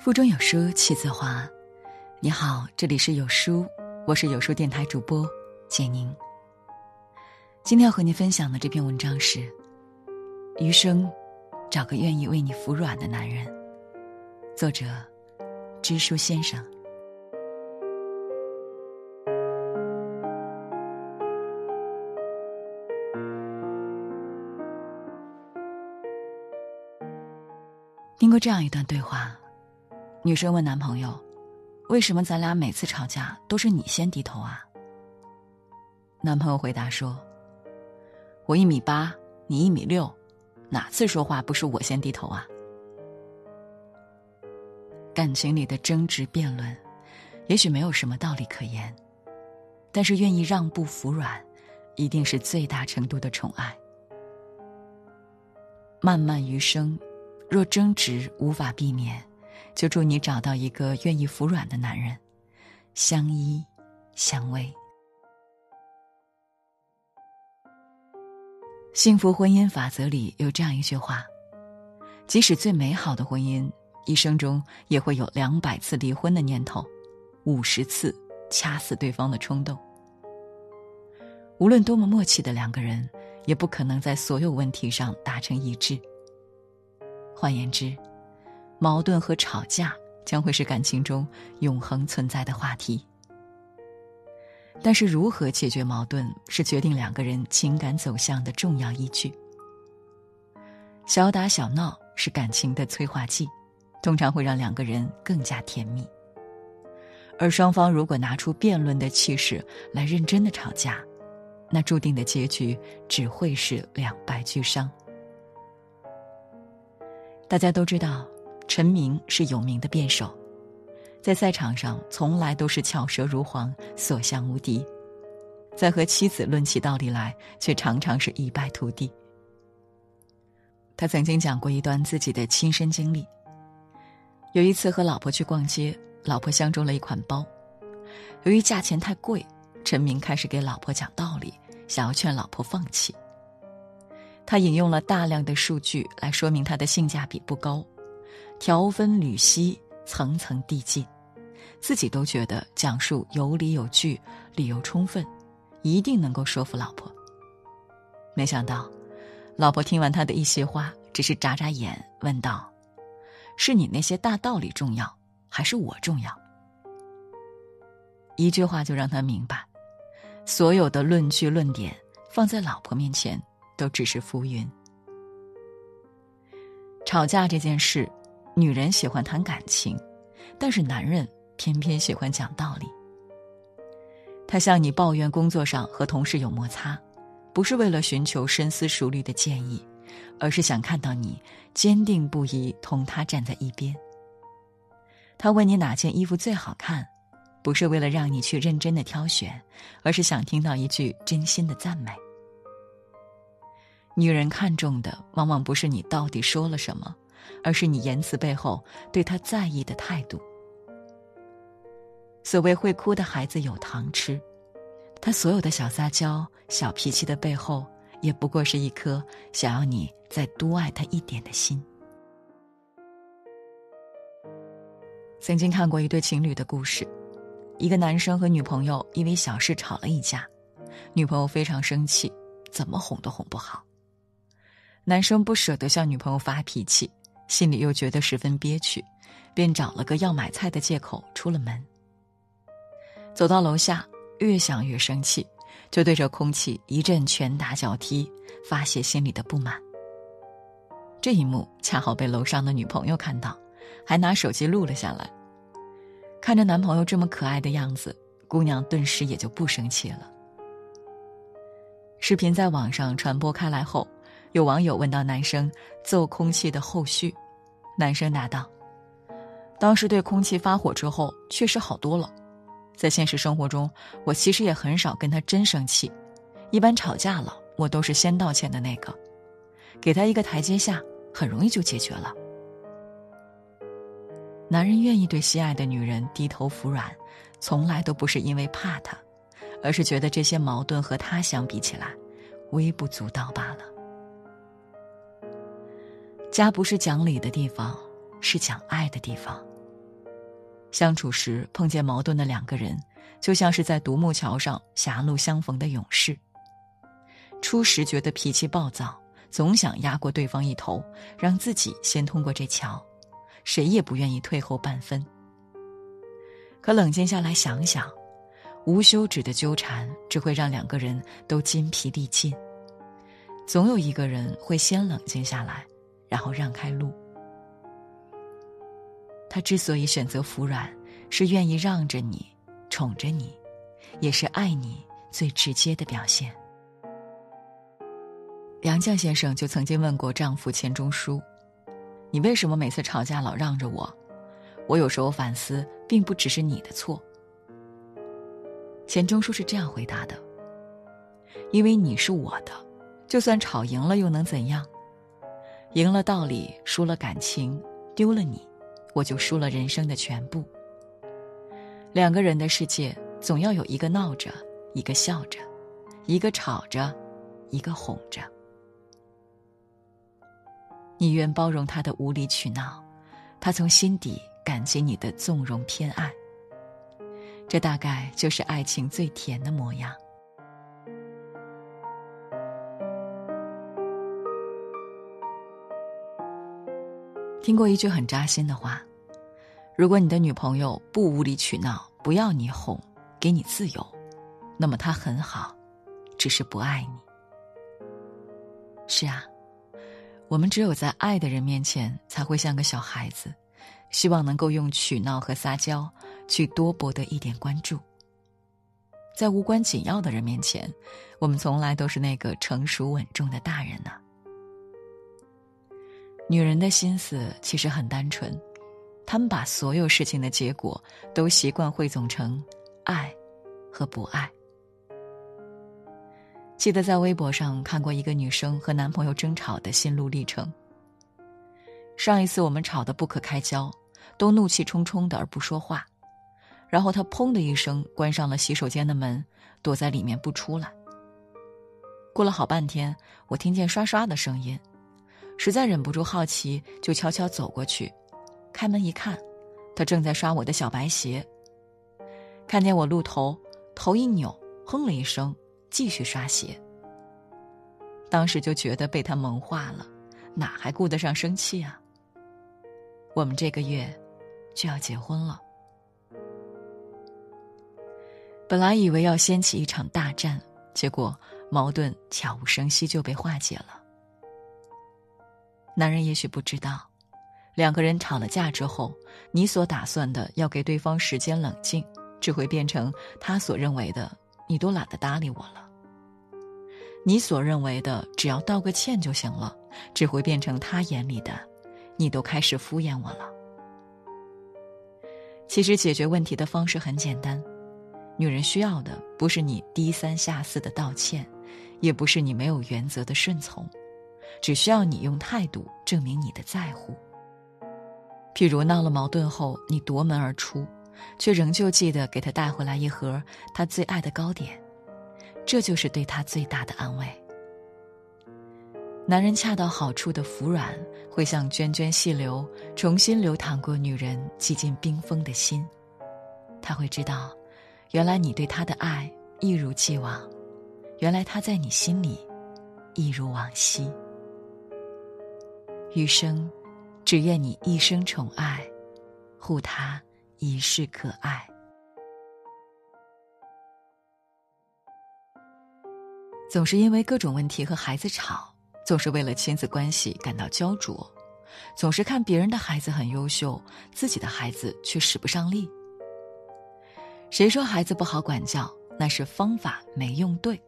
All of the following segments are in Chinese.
腹中有书气自华。你好，这里是有书，我是有书电台主播简宁。今天要和您分享的这篇文章是：余生找个愿意为你服软的男人。作者：知书先生。听过这样一段对话。女生问男朋友：“为什么咱俩每次吵架都是你先低头啊？”男朋友回答说：“我一米八，你一米六，哪次说话不是我先低头啊？”感情里的争执辩论，也许没有什么道理可言，但是愿意让步服软，一定是最大程度的宠爱。漫漫余生，若争执无法避免。就祝你找到一个愿意服软的男人，相依相偎。幸福婚姻法则里有这样一句话：即使最美好的婚姻，一生中也会有两百次离婚的念头，五十次掐死对方的冲动。无论多么默契的两个人，也不可能在所有问题上达成一致。换言之。矛盾和吵架将会是感情中永恒存在的话题，但是如何解决矛盾是决定两个人情感走向的重要依据。小打小闹是感情的催化剂，通常会让两个人更加甜蜜。而双方如果拿出辩论的气势来认真的吵架，那注定的结局只会是两败俱伤。大家都知道。陈明是有名的辩手，在赛场上从来都是巧舌如簧，所向无敌；在和妻子论起道理来，却常常是一败涂地。他曾经讲过一段自己的亲身经历：有一次和老婆去逛街，老婆相中了一款包，由于价钱太贵，陈明开始给老婆讲道理，想要劝老婆放弃。他引用了大量的数据来说明它的性价比不高。条分缕析，层层递进，自己都觉得讲述有理有据，理由充分，一定能够说服老婆。没想到，老婆听完他的一些话，只是眨眨眼，问道：“是你那些大道理重要，还是我重要？”一句话就让他明白，所有的论据论点放在老婆面前，都只是浮云。吵架这件事。女人喜欢谈感情，但是男人偏偏喜欢讲道理。他向你抱怨工作上和同事有摩擦，不是为了寻求深思熟虑的建议，而是想看到你坚定不移同他站在一边。他问你哪件衣服最好看，不是为了让你去认真的挑选，而是想听到一句真心的赞美。女人看重的往往不是你到底说了什么。而是你言辞背后对他在意的态度。所谓会哭的孩子有糖吃，他所有的小撒娇、小脾气的背后，也不过是一颗想要你再多爱他一点的心。曾经看过一对情侣的故事，一个男生和女朋友因为小事吵了一架，女朋友非常生气，怎么哄都哄不好。男生不舍得向女朋友发脾气。心里又觉得十分憋屈，便找了个要买菜的借口出了门。走到楼下，越想越生气，就对着空气一阵拳打脚踢，发泄心里的不满。这一幕恰好被楼上的女朋友看到，还拿手机录了下来。看着男朋友这么可爱的样子，姑娘顿时也就不生气了。视频在网上传播开来后。有网友问到男生揍空气的后续，男生答道：“当时对空气发火之后，确实好多了。在现实生活中，我其实也很少跟他真生气，一般吵架了，我都是先道歉的那个，给他一个台阶下，很容易就解决了。男人愿意对心爱的女人低头服软，从来都不是因为怕她，而是觉得这些矛盾和他相比起来，微不足道罢了。”家不是讲理的地方，是讲爱的地方。相处时碰见矛盾的两个人，就像是在独木桥上狭路相逢的勇士。初时觉得脾气暴躁，总想压过对方一头，让自己先通过这桥，谁也不愿意退后半分。可冷静下来想想，无休止的纠缠只会让两个人都筋疲力尽。总有一个人会先冷静下来，然后让开路。他之所以选择服软，是愿意让着你，宠着你，也是爱你最直接的表现。杨绛先生就曾经问过丈夫钱钟书：“你为什么每次吵架老让着我？我有时候反思，并不只是你的错。”钱钟书是这样回答的：“因为你是我的，就算吵赢了又能怎样？赢了道理，输了感情，丢了你，我就输了人生的全部。两个人的世界，总要有一个闹着，一个笑着，一个吵着，一个哄着。”你愿包容他的无理取闹，他从心底感激你的纵容偏爱。这大概就是爱情最甜的模样。听过一句很扎心的话：如果你的女朋友不无理取闹，不要你哄，给你自由，那么她很好，只是不爱你。是啊。我们只有在爱的人面前，才会像个小孩子，希望能够用取闹和撒娇去多博得一点关注。在无关紧要的人面前，我们从来都是那个成熟稳重的大人呢。女人的心思其实很单纯，她们把所有事情的结果都习惯汇总成爱和不爱。记得在微博上看过一个女生和男朋友争吵的心路历程。上一次我们吵得不可开交，都怒气冲冲的而不说话，然后他砰的一声关上了洗手间的门，躲在里面不出来。过了好半天，我听见刷刷的声音，实在忍不住好奇，就悄悄走过去，开门一看，他正在刷我的小白鞋。看见我露头，头一扭，哼了一声。继续刷鞋。当时就觉得被他萌化了，哪还顾得上生气啊？我们这个月就要结婚了，本来以为要掀起一场大战，结果矛盾悄无声息就被化解了。男人也许不知道，两个人吵了架之后，你所打算的要给对方时间冷静，只会变成他所认为的。你都懒得搭理我了。你所认为的只要道个歉就行了，只会变成他眼里的，你都开始敷衍我了。其实解决问题的方式很简单，女人需要的不是你低三下四的道歉，也不是你没有原则的顺从，只需要你用态度证明你的在乎。譬如闹了矛盾后，你夺门而出。却仍旧记得给他带回来一盒他最爱的糕点，这就是对他最大的安慰。男人恰到好处的服软，会像涓涓细流，重新流淌过女人几近冰封的心。他会知道，原来你对他的爱一如既往，原来他在你心里一如往昔。余生，只愿你一生宠爱，护他。一世可爱。总是因为各种问题和孩子吵，总是为了亲子关系感到焦灼，总是看别人的孩子很优秀，自己的孩子却使不上力。谁说孩子不好管教？那是方法没用对。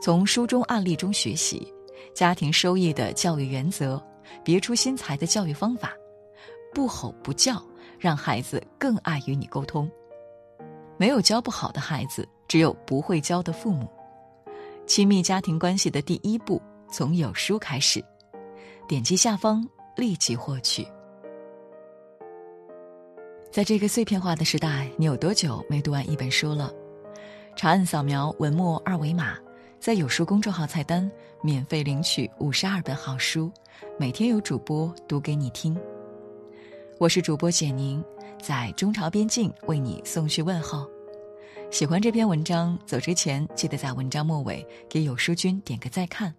从书中案例中学习，家庭收益的教育原则，别出心裁的教育方法，不吼不叫。让孩子更爱与你沟通。没有教不好的孩子，只有不会教的父母。亲密家庭关系的第一步，从有书开始。点击下方立即获取。在这个碎片化的时代，你有多久没读完一本书了？长按扫描文末二维码，在有书公众号菜单免费领取五十二本好书，每天有主播读给你听。我是主播简宁，在中朝边境为你送去问候。喜欢这篇文章，走之前记得在文章末尾给有书君点个再看，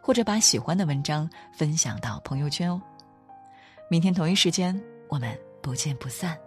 或者把喜欢的文章分享到朋友圈哦。明天同一时间，我们不见不散。